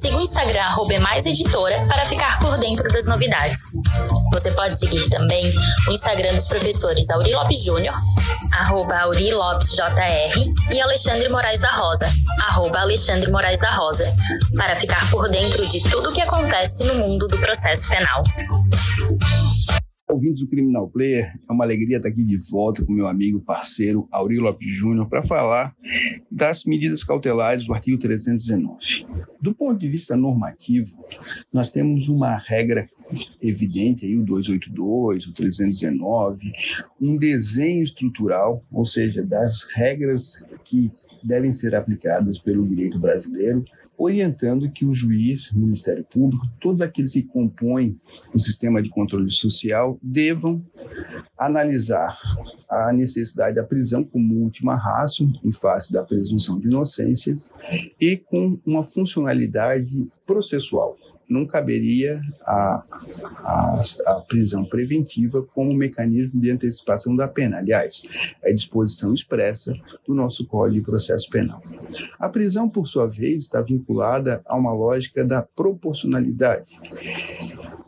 Siga o Instagram @emaiseditora para ficar por dentro das novidades. Você pode seguir também o Instagram dos professores Auri Lopes Júnior, arroba Auri Lopes JR, e Alexandre Moraes da Rosa, arroba Alexandre Moraes da Rosa, para ficar por dentro de tudo o que acontece no mundo do processo penal. Ouvintes do Criminal Player, é uma alegria estar aqui de volta com meu amigo, parceiro Aurélio Lopes Júnior para falar das medidas cautelares do artigo 319. Do ponto de vista normativo, nós temos uma regra evidente aí o 282, o 319, um desenho estrutural, ou seja, das regras que devem ser aplicadas pelo direito brasileiro orientando que o juiz, o Ministério Público, todos aqueles que compõem o sistema de controle social devam analisar a necessidade da prisão como última ratio em face da presunção de inocência e com uma funcionalidade processual não caberia a, a, a, prisão preventiva como mecanismo de antecipação da pena. Aliás, é disposição expressa do nosso Código de Processo Penal. A prisão, por sua vez, está vinculada a uma lógica da proporcionalidade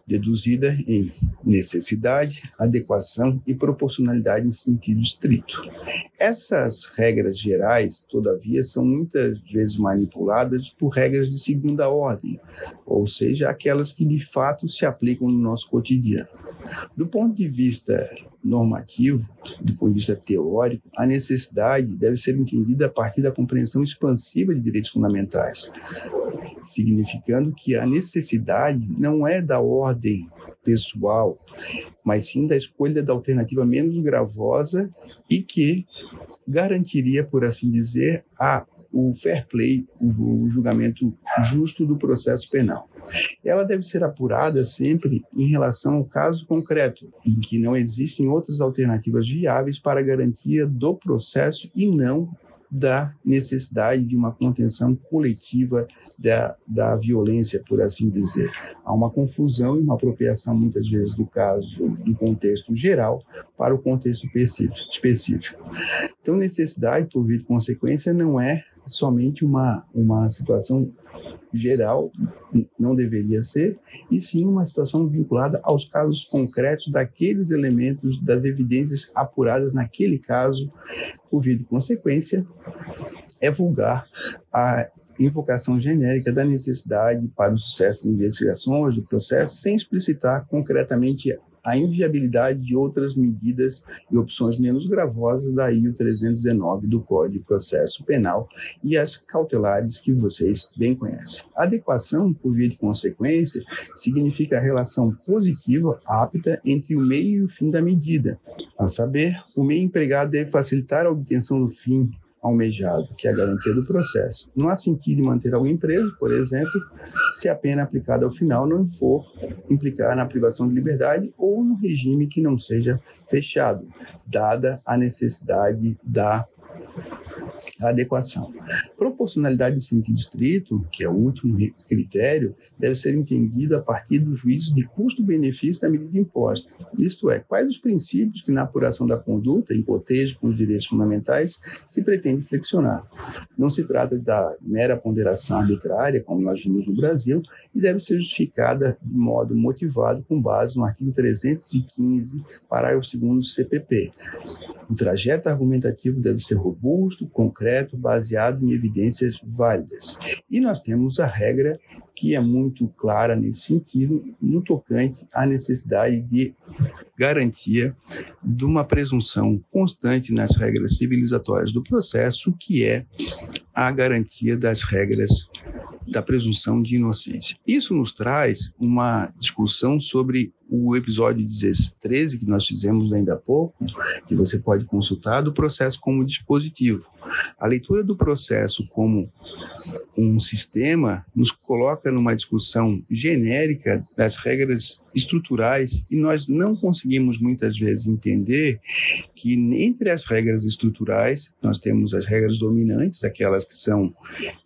deduzida em necessidade, adequação e proporcionalidade em sentido estrito. Essas regras gerais, todavia, são muitas vezes manipuladas por regras de segunda ordem, ou seja, aquelas que de fato se aplicam no nosso cotidiano. Do ponto de vista normativo, do ponto de vista teórico, a necessidade deve ser entendida a partir da compreensão expansiva de direitos fundamentais, significando que a necessidade não é da ordem pessoal, mas sim da escolha da alternativa menos gravosa e que garantiria, por assim dizer, a, o fair play, o, o julgamento justo do processo penal. Ela deve ser apurada sempre em relação ao caso concreto, em que não existem outras alternativas viáveis para garantia do processo e não da necessidade de uma contenção coletiva da, da violência, por assim dizer. Há uma confusão e uma apropriação, muitas vezes, do caso, do contexto geral para o contexto específico. Então, necessidade, por via de consequência, não é somente uma, uma situação geral, não deveria ser, e sim uma situação vinculada aos casos concretos daqueles elementos, das evidências apuradas naquele caso, por via de consequência, é vulgar a invocação genérica da necessidade para o sucesso das investigações, do processo, sem explicitar concretamente a inviabilidade de outras medidas e opções menos gravosas, daí o 319 do Código de Processo Penal e as cautelares que vocês bem conhecem. Adequação, por via de consequência, significa a relação positiva apta entre o meio e o fim da medida. A saber, o meio empregado deve facilitar a obtenção do fim almejado, que é a garantia do processo. Não há sentido manter alguém preso, por exemplo, se a pena aplicada ao final não for implicar na privação de liberdade ou no regime que não seja fechado, dada a necessidade da adequação. Proporcionalidade em sentido estrito, que é o último critério, deve ser entendida a partir do juízo de custo-benefício da medida imposta. Isto é, quais os princípios que na apuração da conduta, em cotejo com os direitos fundamentais, se pretende flexionar. Não se trata da mera ponderação arbitrária, como nós vimos no Brasil, e deve ser justificada de modo motivado com base no artigo 315, parágrafo 2 do CPP. O trajeto argumentativo deve ser robusto, concreto, baseado em evidências válidas. E nós temos a regra que é muito clara nesse sentido, no tocante à necessidade de garantia de uma presunção constante nas regras civilizatórias do processo, que é a garantia das regras da presunção de inocência. Isso nos traz uma discussão sobre o episódio 13 que nós fizemos ainda há pouco, que você pode consultar, do processo como dispositivo. A leitura do processo como um sistema nos coloca numa discussão genérica das regras estruturais e nós não conseguimos muitas vezes entender que entre as regras estruturais nós temos as regras dominantes, aquelas que são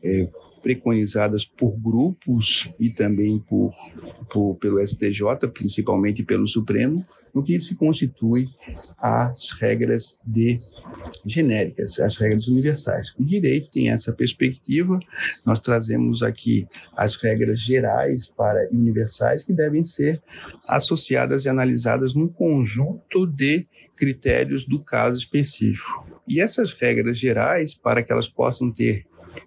é, preconizadas por grupos e também por, por, pelo STJ, principalmente pelo Supremo, no que se constitui as regras de genéricas, as regras universais. O direito tem essa perspectiva, nós trazemos aqui as regras gerais para universais que devem ser associadas e analisadas num conjunto de critérios do caso específico. E essas regras gerais, para que elas possam ter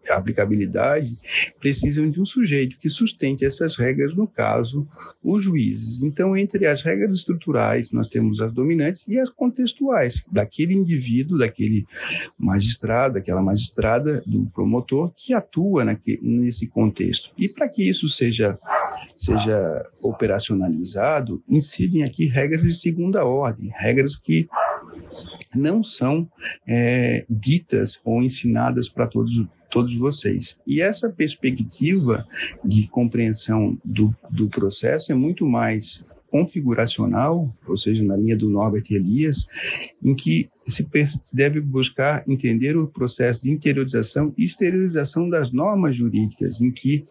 aplicabilidade, precisam de um sujeito que sustente essas regras, no caso, os juízes. Então, entre as regras estruturais, nós temos as dominantes e as contextuais, daquele indivíduo, daquele magistrado, daquela magistrada, do promotor, que atua nesse contexto. E para que isso seja, seja operacionalizado, incidem aqui regras de segunda ordem, regras que não são é, ditas ou ensinadas para todos todos vocês. E essa perspectiva de compreensão do, do processo é muito mais configuracional, ou seja, na linha do Norbert Elias, em que se deve buscar entender o processo de interiorização e exteriorização das normas jurídicas, em que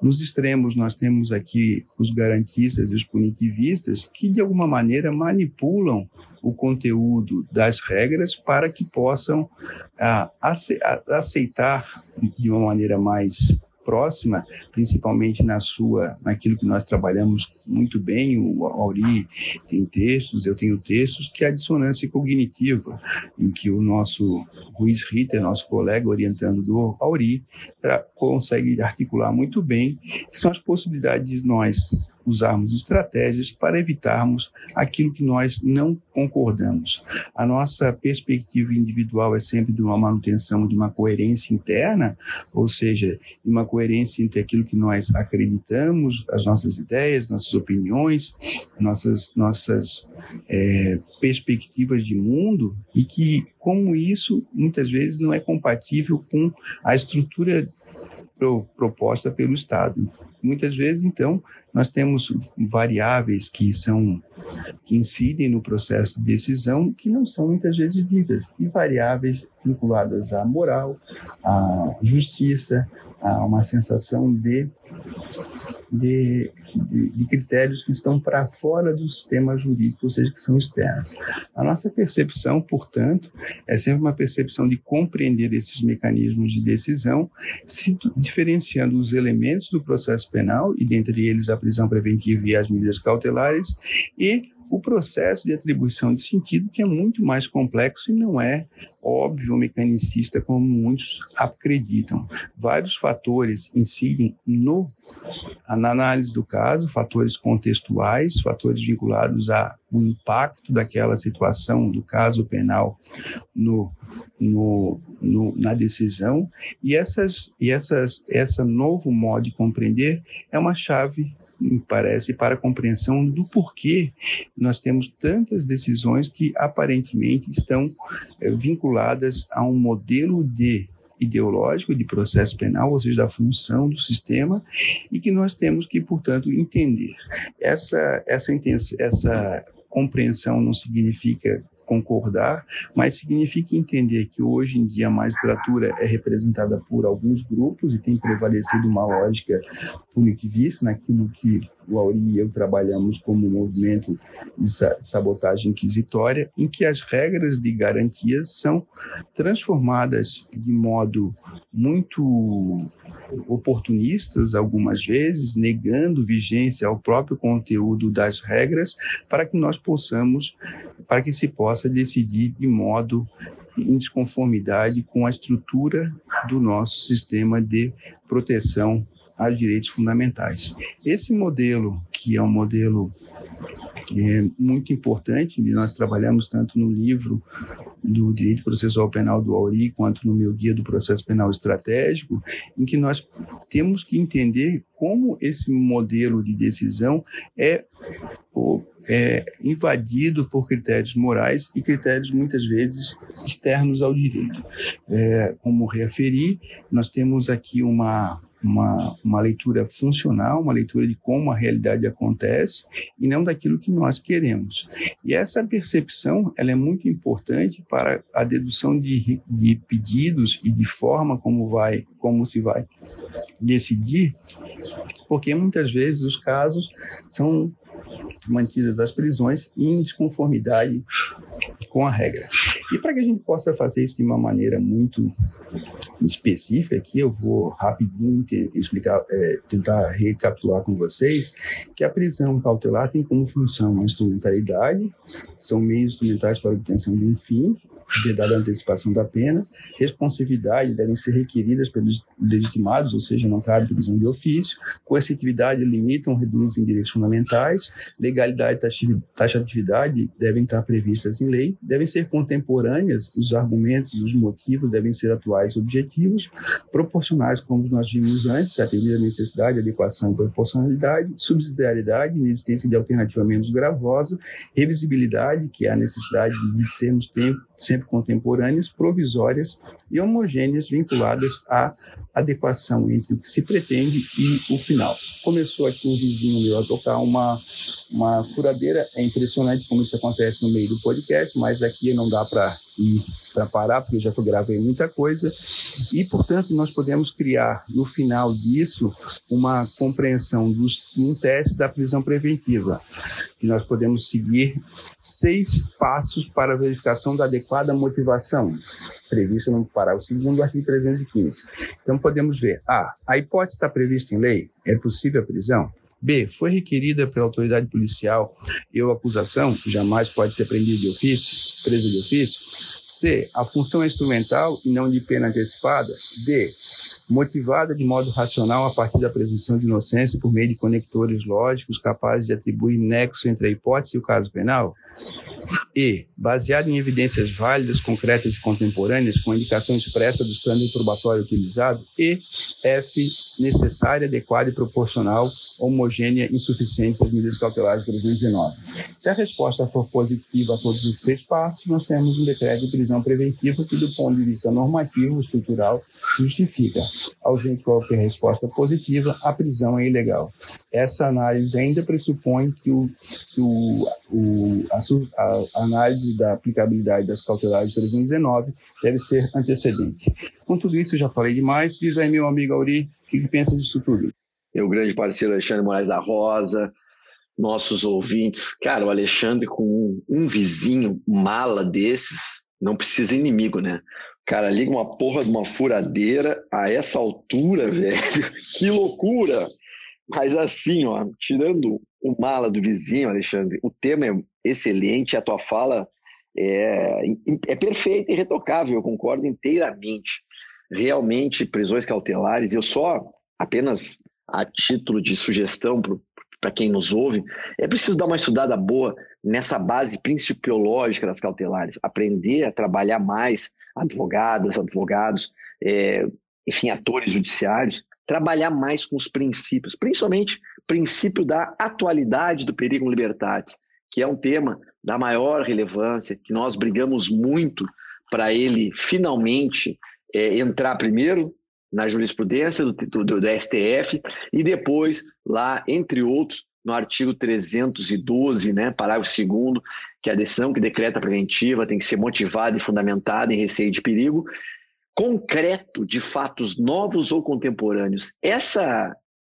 nos extremos nós temos aqui os garantistas e os punitivistas que de alguma maneira manipulam o conteúdo das regras para que possam ah, aceitar de uma maneira mais próxima, principalmente na sua, naquilo que nós trabalhamos muito bem, o Auri tem textos, eu tenho textos, que é a dissonância cognitiva, em que o nosso Ruiz Ritter, nosso colega orientando do Auri, consegue articular muito bem, que são as possibilidades de nós usarmos estratégias para evitarmos aquilo que nós não concordamos. A nossa perspectiva individual é sempre de uma manutenção de uma coerência interna, ou seja, de uma coerência entre aquilo que nós acreditamos, as nossas ideias, nossas opiniões, nossas, nossas é, perspectivas de mundo, e que, como isso, muitas vezes não é compatível com a estrutura proposta pelo Estado. Muitas vezes, então, nós temos variáveis que são que incidem no processo de decisão que não são muitas vezes ditas e variáveis vinculadas à moral, à justiça, a uma sensação de de, de, de critérios que estão para fora do sistema jurídico, ou seja, que são externos. A nossa percepção, portanto, é sempre uma percepção de compreender esses mecanismos de decisão, se diferenciando os elementos do processo penal, e dentre eles a prisão preventiva e as medidas cautelares, e o processo de atribuição de sentido, que é muito mais complexo e não é óbvio mecanicista como muitos acreditam. Vários fatores incidem no, na análise do caso, fatores contextuais, fatores vinculados ao impacto daquela situação do caso penal no, no, no, na decisão e essas e essas essa novo modo de compreender é uma chave me parece, para a compreensão do porquê nós temos tantas decisões que aparentemente estão é, vinculadas a um modelo de ideológico de processo penal, ou seja, da função do sistema, e que nós temos que, portanto, entender. Essa, essa, essa compreensão não significa concordar, mas significa entender que hoje em dia a magistratura é representada por alguns grupos e tem prevalecido uma lógica punitivista naquilo que o Auri e eu trabalhamos como movimento de sabotagem inquisitória, em que as regras de garantias são transformadas de modo muito oportunistas algumas vezes, negando vigência ao próprio conteúdo das regras, para que nós possamos, para que se possa decidir de modo em desconformidade com a estrutura do nosso sistema de proteção a direitos fundamentais. Esse modelo, que é um modelo é, muito importante, e nós trabalhamos tanto no livro do direito processual penal do Auri, quanto no meu guia do processo penal estratégico, em que nós temos que entender como esse modelo de decisão é, é invadido por critérios morais e critérios muitas vezes externos ao direito. É, como referi, nós temos aqui uma uma, uma leitura funcional, uma leitura de como a realidade acontece e não daquilo que nós queremos. E essa percepção ela é muito importante para a dedução de, de pedidos e de forma como vai, como se vai decidir, porque muitas vezes os casos são mantidas as prisões em desconformidade com a regra. E para que a gente possa fazer isso de uma maneira muito específica, aqui eu vou rapidinho explicar, é, tentar recapitular com vocês que a prisão cautelar tem como função a instrumentalidade, são meios instrumentais para a obtenção de um fim, vedada a antecipação da pena, responsividade devem ser requeridas pelos legitimados, ou seja, não cabe prisão de ofício, coercitividade limitam, reduzem direitos fundamentais, legalidade e taxatividade devem estar previstas em lei, devem ser contemporâneas, os argumentos, os motivos devem ser atuais objetivos, proporcionais, como nós vimos antes, atender a necessidade, adequação e proporcionalidade, subsidiariedade, inexistência de alternativa menos gravosa, revisibilidade, que é a necessidade de sermos tempo, sempre contemporâneas, provisórias e homogêneas, vinculadas à adequação entre o que se pretende e o final. Começou aqui um vizinho meu a tocar uma, uma furadeira, é impressionante como isso acontece no meio do podcast, mas aqui não dá para para parar, porque eu já gravei muita coisa, e, portanto, nós podemos criar, no final disso, uma compreensão dos um teste da prisão preventiva, que nós podemos seguir seis passos para a verificação da adequada motivação, prevista no parágrafo segundo do artigo 315. Então, podemos ver, A, a hipótese está prevista em lei, é possível a prisão? B. Foi requerida pela autoridade policial e ou acusação, jamais pode ser prendida de ofício, presa de ofício. C. A função é instrumental e não de pena antecipada. D. Motivada de modo racional a partir da presunção de inocência por meio de conectores lógicos capazes de atribuir nexo entre a hipótese e o caso penal. E, baseado em evidências válidas, concretas e contemporâneas, com indicação expressa do estándar probatório utilizado. E, F, necessária, adequada e proporcional, homogênea, insuficiente às medidas cautelares 319. Se a resposta for positiva a todos os seis passos, nós temos um decreto de prisão preventiva que, do ponto de vista normativo, estrutural, se justifica. Ausente qualquer resposta positiva, a prisão é ilegal. Essa análise ainda pressupõe que, o, que o, o, a, a, análise da aplicabilidade das cautelares 319 deve ser antecedente. Com tudo isso, eu já falei demais. Diz aí, meu amigo Auri, o que, pensa disso tudo? Meu grande parceiro Alexandre Moraes da Rosa, nossos ouvintes. Cara, o Alexandre com um, um vizinho mala desses, não precisa inimigo, né? Cara liga uma porra de uma furadeira a essa altura, velho. Que loucura! Mas assim, ó, tirando o mala do vizinho, Alexandre, o tema é excelente, a tua fala é, é perfeita e retocável, eu concordo inteiramente. Realmente, prisões cautelares, eu só, apenas a título de sugestão para quem nos ouve, é preciso dar uma estudada boa nessa base principiológica das cautelares, aprender a trabalhar mais advogadas, advogados, é, enfim, atores judiciários, trabalhar mais com os princípios, principalmente princípio da atualidade do perigo libertatis, que é um tema da maior relevância, que nós brigamos muito para ele finalmente é, entrar primeiro na jurisprudência do, do, do, STF e depois lá, entre outros, no artigo 312, né, parágrafo 2 que a decisão que decreta preventiva tem que ser motivada e fundamentada em receio de perigo, concreto de fatos novos ou contemporâneos. Essa,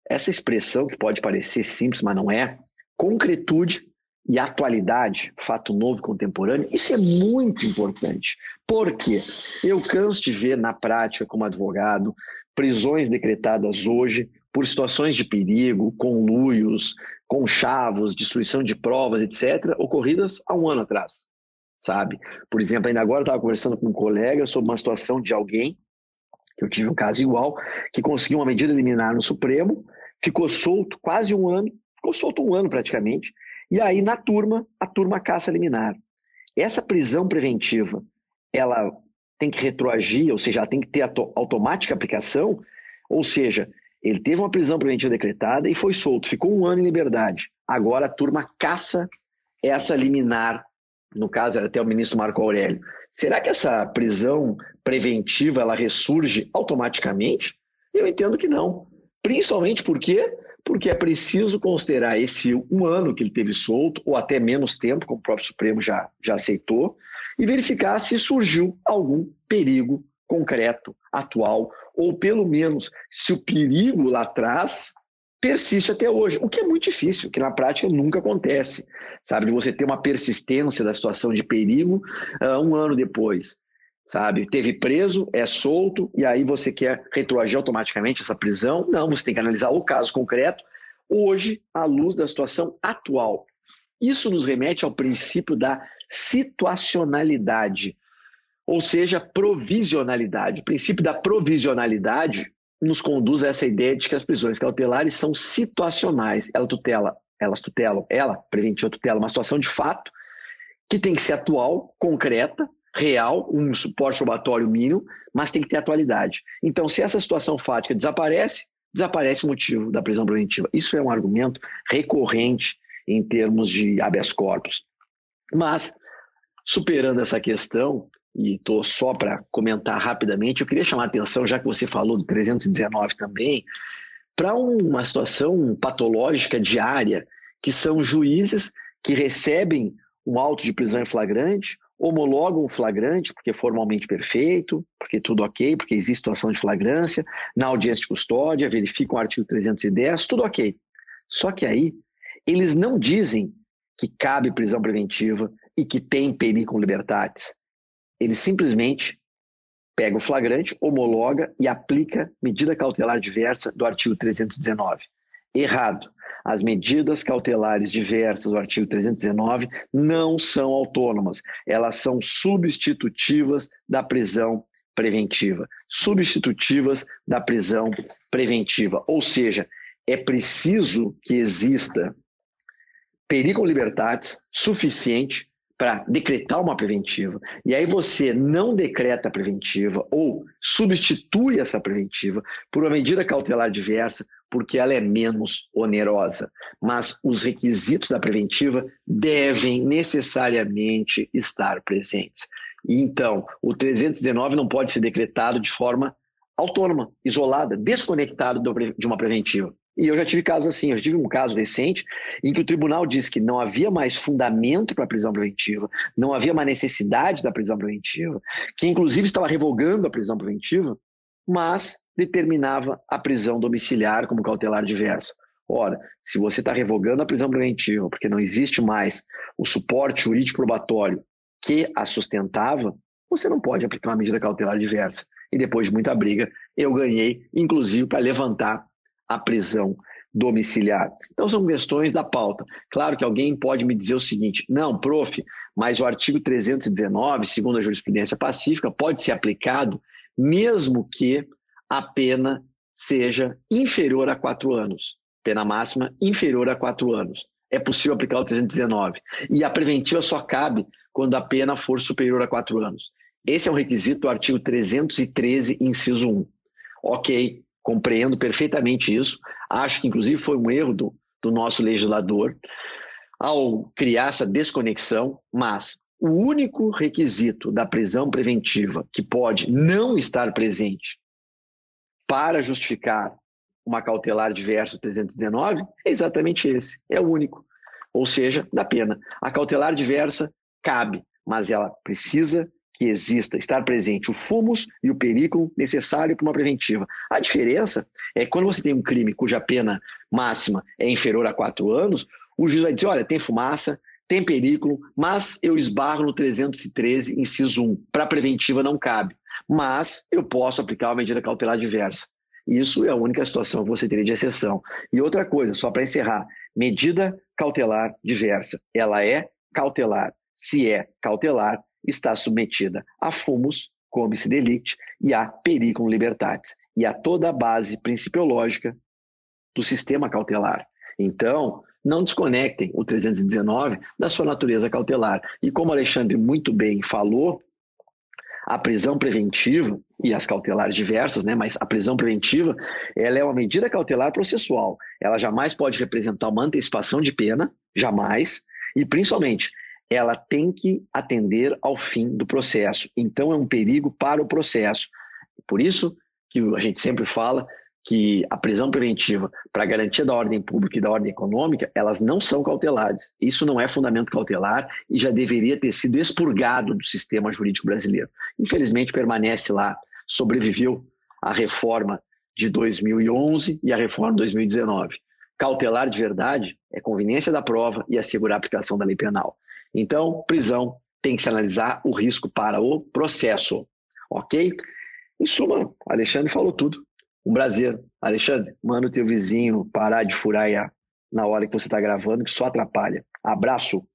essa expressão, que pode parecer simples, mas não é, concretude e atualidade, fato novo contemporâneo, isso é muito importante. Porque eu canso de ver na prática, como advogado, prisões decretadas hoje por situações de perigo, conluios, conchavos, destruição de provas, etc., ocorridas há um ano atrás sabe? Por exemplo, ainda agora eu estava conversando com um colega sobre uma situação de alguém, que eu tive um caso igual, que conseguiu uma medida liminar no Supremo, ficou solto quase um ano, ficou solto um ano praticamente, e aí na turma, a turma caça liminar. Essa prisão preventiva, ela tem que retroagir, ou seja, ela tem que ter automática aplicação, ou seja, ele teve uma prisão preventiva decretada e foi solto, ficou um ano em liberdade. Agora a turma caça essa liminar, no caso era até o ministro Marco Aurélio. Será que essa prisão preventiva ela ressurge automaticamente? Eu entendo que não. Principalmente porque porque é preciso considerar esse um ano que ele teve solto, ou até menos tempo, como o próprio Supremo já, já aceitou, e verificar se surgiu algum perigo concreto, atual, ou pelo menos se o perigo lá atrás persiste até hoje, o que é muito difícil, que na prática nunca acontece, sabe? De você ter uma persistência da situação de perigo uh, um ano depois, sabe? Teve preso, é solto, e aí você quer retroagir automaticamente essa prisão? Não, você tem que analisar o caso concreto, hoje, à luz da situação atual. Isso nos remete ao princípio da situacionalidade, ou seja, provisionalidade. O princípio da provisionalidade nos conduz a essa ideia de que as prisões cautelares são situacionais. Ela tutela, elas tutelam, ela, preventiva tutela, uma situação de fato que tem que ser atual, concreta, real, um suporte probatório mínimo, mas tem que ter atualidade. Então, se essa situação fática desaparece, desaparece o motivo da prisão preventiva. Isso é um argumento recorrente em termos de habeas corpus. Mas, superando essa questão, e estou só para comentar rapidamente, eu queria chamar a atenção, já que você falou do 319 também, para uma situação patológica diária, que são juízes que recebem um auto de prisão em flagrante, homologam o flagrante, porque é formalmente perfeito, porque tudo ok, porque existe situação de flagrância, na audiência de custódia, verificam o artigo 310, tudo ok. Só que aí, eles não dizem que cabe prisão preventiva e que tem perigo libertatis. Ele simplesmente pega o flagrante, homologa e aplica medida cautelar diversa do artigo 319. Errado. As medidas cautelares diversas do artigo 319 não são autônomas, elas são substitutivas da prisão preventiva. Substitutivas da prisão preventiva. Ou seja, é preciso que exista perigo libertatis suficiente para decretar uma preventiva, e aí você não decreta a preventiva ou substitui essa preventiva por uma medida cautelar diversa, porque ela é menos onerosa. Mas os requisitos da preventiva devem necessariamente estar presentes. Então, o 319 não pode ser decretado de forma autônoma, isolada, desconectado de uma preventiva. E eu já tive casos assim, eu tive um caso recente em que o tribunal disse que não havia mais fundamento para a prisão preventiva, não havia uma necessidade da prisão preventiva, que inclusive estava revogando a prisão preventiva, mas determinava a prisão domiciliar como cautelar diversa. Ora, se você está revogando a prisão preventiva porque não existe mais o suporte jurídico probatório que a sustentava, você não pode aplicar uma medida cautelar diversa. E depois de muita briga, eu ganhei, inclusive, para levantar a prisão domiciliar. Então são questões da pauta. Claro que alguém pode me dizer o seguinte: não, prof, mas o artigo 319, segundo a jurisprudência pacífica, pode ser aplicado mesmo que a pena seja inferior a quatro anos. Pena máxima inferior a quatro anos. É possível aplicar o 319. E a preventiva só cabe quando a pena for superior a quatro anos. Esse é um requisito do artigo 313, inciso 1. Ok, compreendo perfeitamente isso. Acho que, inclusive, foi um erro do, do nosso legislador ao criar essa desconexão, mas o único requisito da prisão preventiva que pode não estar presente para justificar uma cautelar diverso 319 é exatamente esse, é o único. Ou seja, da pena. A cautelar diversa cabe, mas ela precisa que exista, estar presente o fumus e o perigo necessário para uma preventiva. A diferença é que quando você tem um crime cuja pena máxima é inferior a quatro anos, o juiz vai dizer, olha, tem fumaça, tem perigo, mas eu esbarro no 313, inciso 1. Para preventiva não cabe, mas eu posso aplicar uma medida cautelar diversa. Isso é a única situação que você teria de exceção. E outra coisa, só para encerrar, medida cautelar diversa. Ela é cautelar. Se é cautelar, está submetida a fumus, comice delicti e a periculum libertatis, e a toda a base principiológica do sistema cautelar. Então, não desconectem o 319 da sua natureza cautelar. E como Alexandre muito bem falou, a prisão preventiva e as cautelares diversas, né? Mas a prisão preventiva, ela é uma medida cautelar processual. Ela jamais pode representar uma antecipação de pena, jamais, e principalmente ela tem que atender ao fim do processo. Então é um perigo para o processo. Por isso que a gente sempre fala que a prisão preventiva para garantia da ordem pública e da ordem econômica, elas não são cautelares. Isso não é fundamento cautelar e já deveria ter sido expurgado do sistema jurídico brasileiro. Infelizmente permanece lá, sobreviveu a reforma de 2011 e a reforma de 2019. Cautelar de verdade é conveniência da prova e assegurar a aplicação da lei penal. Então, prisão tem que se analisar o risco para o processo, ok? Em suma, Alexandre falou tudo. Um prazer. Alexandre, manda o teu vizinho parar de furar na hora que você está gravando, que só atrapalha. Abraço.